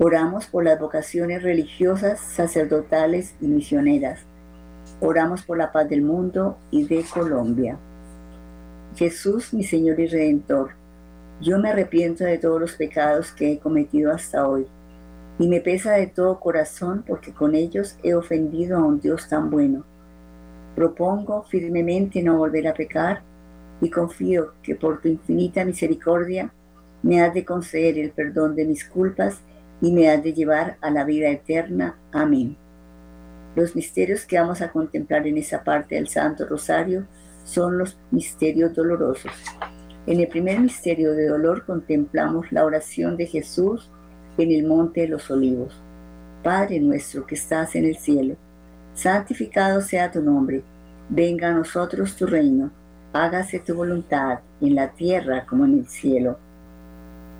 Oramos por las vocaciones religiosas, sacerdotales y misioneras. Oramos por la paz del mundo y de Colombia. Jesús, mi Señor y Redentor, yo me arrepiento de todos los pecados que he cometido hasta hoy y me pesa de todo corazón porque con ellos he ofendido a un Dios tan bueno. Propongo firmemente no volver a pecar y confío que por tu infinita misericordia me has de conceder el perdón de mis culpas y me has de llevar a la vida eterna. Amén. Los misterios que vamos a contemplar en esa parte del Santo Rosario son los misterios dolorosos. En el primer misterio de dolor contemplamos la oración de Jesús en el Monte de los Olivos. Padre nuestro que estás en el cielo, santificado sea tu nombre, venga a nosotros tu reino, hágase tu voluntad en la tierra como en el cielo.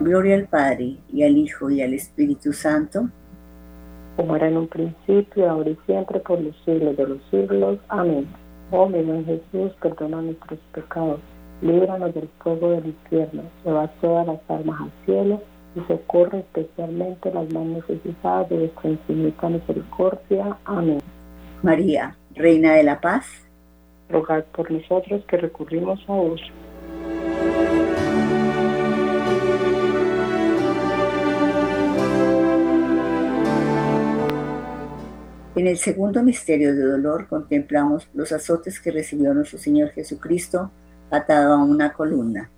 Gloria al Padre, y al Hijo, y al Espíritu Santo. Como era en un principio, ahora y siempre, por los siglos de los siglos. Amén. Oh mi Jesús, perdona nuestros pecados, líbranos del fuego del infierno, lleva todas las almas al cielo y socorre especialmente las más necesitadas de vuestra infinita misericordia. Amén. María, Reina de la Paz, rogad por nosotros que recurrimos a vos. En el segundo misterio de dolor contemplamos los azotes que recibió nuestro Señor Jesucristo atado a una columna.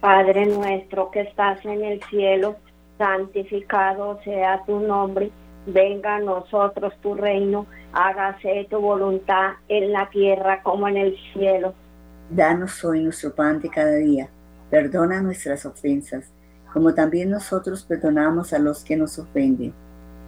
Padre nuestro que estás en el cielo, santificado sea tu nombre, venga a nosotros tu reino, hágase tu voluntad en la tierra como en el cielo. Danos hoy nuestro pan de cada día, perdona nuestras ofensas, como también nosotros perdonamos a los que nos ofenden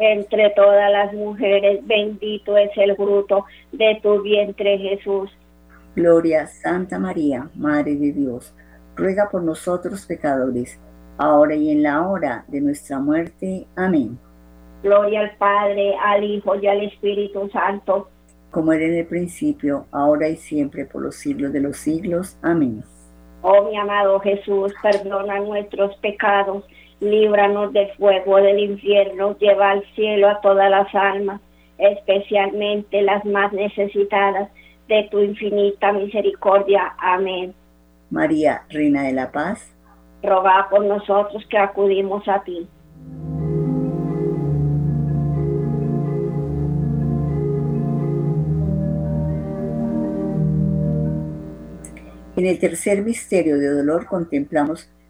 entre todas las mujeres, bendito es el fruto de tu vientre Jesús. Gloria, Santa María, Madre de Dios, ruega por nosotros pecadores, ahora y en la hora de nuestra muerte. Amén. Gloria al Padre, al Hijo y al Espíritu Santo. Como era en el principio, ahora y siempre, por los siglos de los siglos. Amén. Oh mi amado Jesús, perdona nuestros pecados líbranos del fuego del infierno, lleva al cielo a todas las almas, especialmente las más necesitadas de tu infinita misericordia. Amén. María, Reina de la Paz, roga por nosotros que acudimos a ti. En el tercer misterio de dolor contemplamos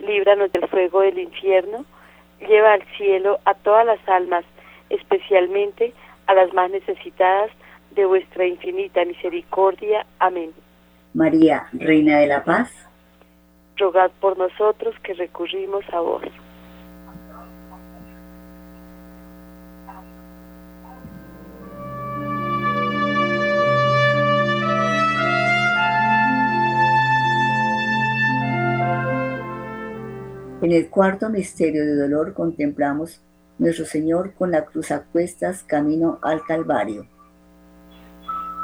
líbranos del fuego del infierno, lleva al cielo a todas las almas, especialmente a las más necesitadas de vuestra infinita misericordia. Amén. María, Reina de la Paz rogad por nosotros que recurrimos a vos. En el cuarto misterio de dolor contemplamos nuestro Señor con la cruz a cuestas camino al Calvario.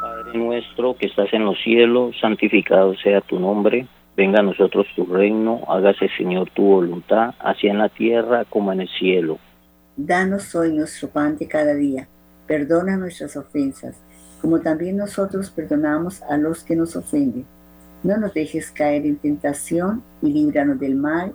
Padre nuestro que estás en los cielos, santificado sea tu nombre Venga a nosotros tu reino, hágase Señor tu voluntad, así en la tierra como en el cielo. Danos hoy nuestro pan de cada día, perdona nuestras ofensas, como también nosotros perdonamos a los que nos ofenden. No nos dejes caer en tentación y líbranos del mal.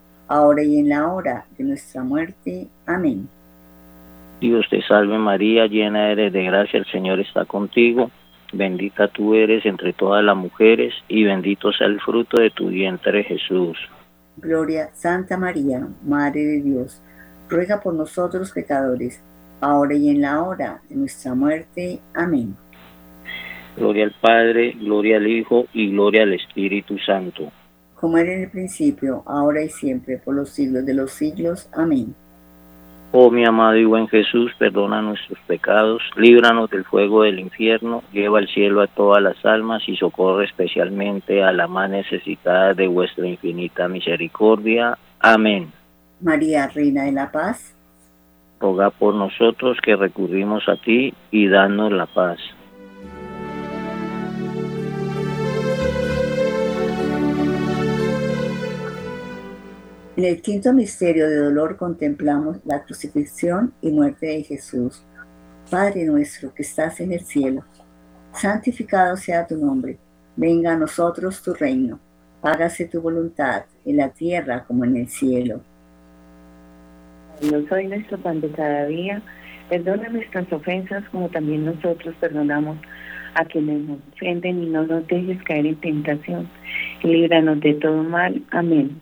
ahora y en la hora de nuestra muerte. Amén. Dios te salve María, llena eres de gracia, el Señor está contigo. Bendita tú eres entre todas las mujeres y bendito sea el fruto de tu vientre Jesús. Gloria, Santa María, Madre de Dios, ruega por nosotros pecadores, ahora y en la hora de nuestra muerte. Amén. Gloria al Padre, gloria al Hijo y gloria al Espíritu Santo. Como era en el principio, ahora y siempre, por los siglos de los siglos. Amén. Oh mi amado y buen Jesús, perdona nuestros pecados, líbranos del fuego del infierno, lleva al cielo a todas las almas y socorre especialmente a la más necesitada de vuestra infinita misericordia. Amén. María, Reina de la Paz, roga por nosotros que recurrimos a ti y danos la paz. En el quinto misterio de dolor contemplamos la crucifixión y muerte de Jesús. Padre nuestro que estás en el cielo, santificado sea tu nombre, venga a nosotros tu reino, hágase tu voluntad en la tierra como en el cielo. No soy nuestro pan de cada día, perdona nuestras ofensas como también nosotros perdonamos a quienes nos ofenden y no nos dejes caer en tentación. Líbranos de todo mal. Amén.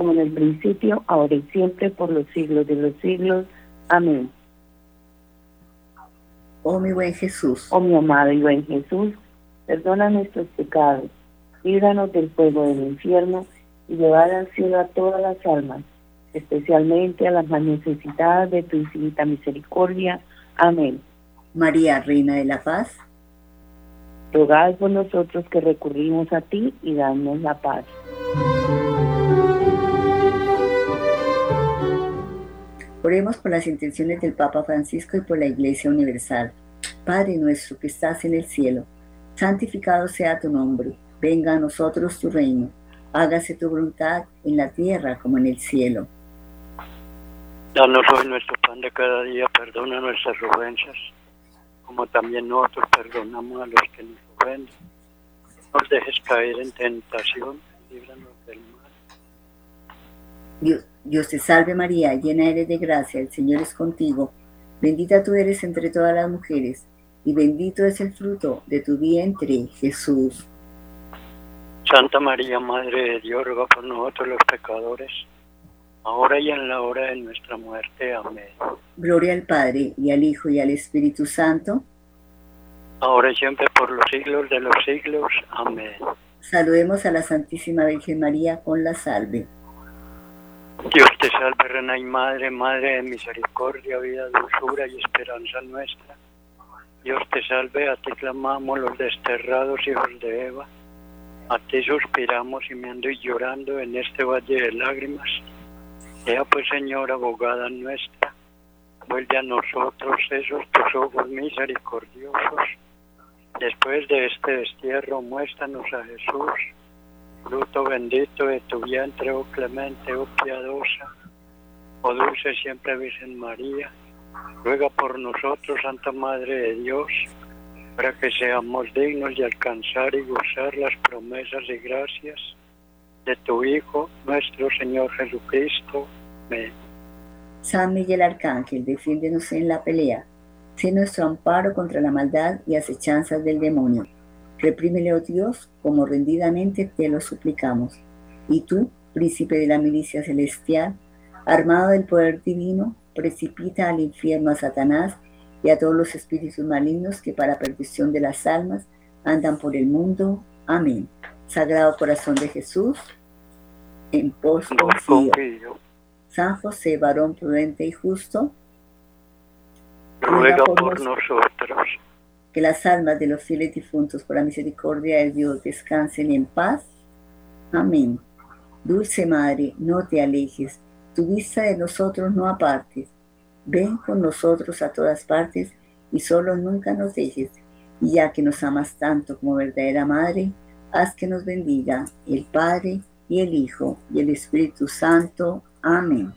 como en el principio, ahora y siempre, por los siglos de los siglos. Amén. Oh mi buen Jesús, Oh mi amado y buen Jesús, perdona nuestros pecados, líbranos del fuego del infierno y llevad al cielo a todas las almas, especialmente a las más necesitadas de tu infinita misericordia. Amén. María, Reina de la Paz, Rogad por nosotros que recurrimos a ti y danos la paz. Oremos por las intenciones del Papa Francisco y por la Iglesia Universal. Padre nuestro que estás en el cielo, santificado sea tu nombre, venga a nosotros tu reino, hágase tu voluntad en la tierra como en el cielo. Danos hoy nuestro pan de cada día, perdona nuestras ofensas, como también nosotros perdonamos a los que nos ofenden. No nos dejes caer en tentación, líbranos del mal. Dios, Dios te salve María, llena eres de gracia, el Señor es contigo. Bendita tú eres entre todas las mujeres, y bendito es el fruto de tu vientre, Jesús. Santa María, Madre de Dios, ruega por nosotros los pecadores, ahora y en la hora de nuestra muerte. Amén. Gloria al Padre, y al Hijo, y al Espíritu Santo. Ahora y siempre por los siglos de los siglos. Amén. Saludemos a la Santísima Virgen María con la salve. Dios te salve, Reina y Madre, Madre de misericordia, vida, dulzura y esperanza nuestra. Dios te salve, a ti clamamos los desterrados hijos de Eva. A ti suspiramos gimiendo y llorando en este valle de lágrimas. Ea pues, Señora, abogada nuestra, vuelve a nosotros esos tus ojos misericordiosos. Después de este destierro, muéstranos a Jesús, fruto bendito de tu vientre, oh clemente, oh piadosa, oh dulce siempre Virgen María. Ruega por nosotros, Santa Madre de Dios, para que seamos dignos de alcanzar y gozar las promesas y gracias de tu Hijo, nuestro Señor Jesucristo. Amén. San Miguel Arcángel, defiéndenos en la pelea. Sé nuestro amparo contra la maldad y acechanzas del demonio. Reprímele, oh Dios, como rendidamente te lo suplicamos. Y tú, príncipe de la milicia celestial, armado del poder divino, precipita al infierno a Satanás y a todos los espíritus malignos que para perdición de las almas andan por el mundo. Amén. Sagrado Corazón de Jesús, en pos confío. San José, varón prudente y justo, ruega por nosotros. Que las almas de los fieles difuntos, por la misericordia de Dios, descansen en paz. Amén. Dulce Madre, no te alejes, tu vista de nosotros no apartes. Ven con nosotros a todas partes y solo nunca nos dejes. Y ya que nos amas tanto como verdadera Madre, haz que nos bendiga el Padre y el Hijo y el Espíritu Santo. Amén.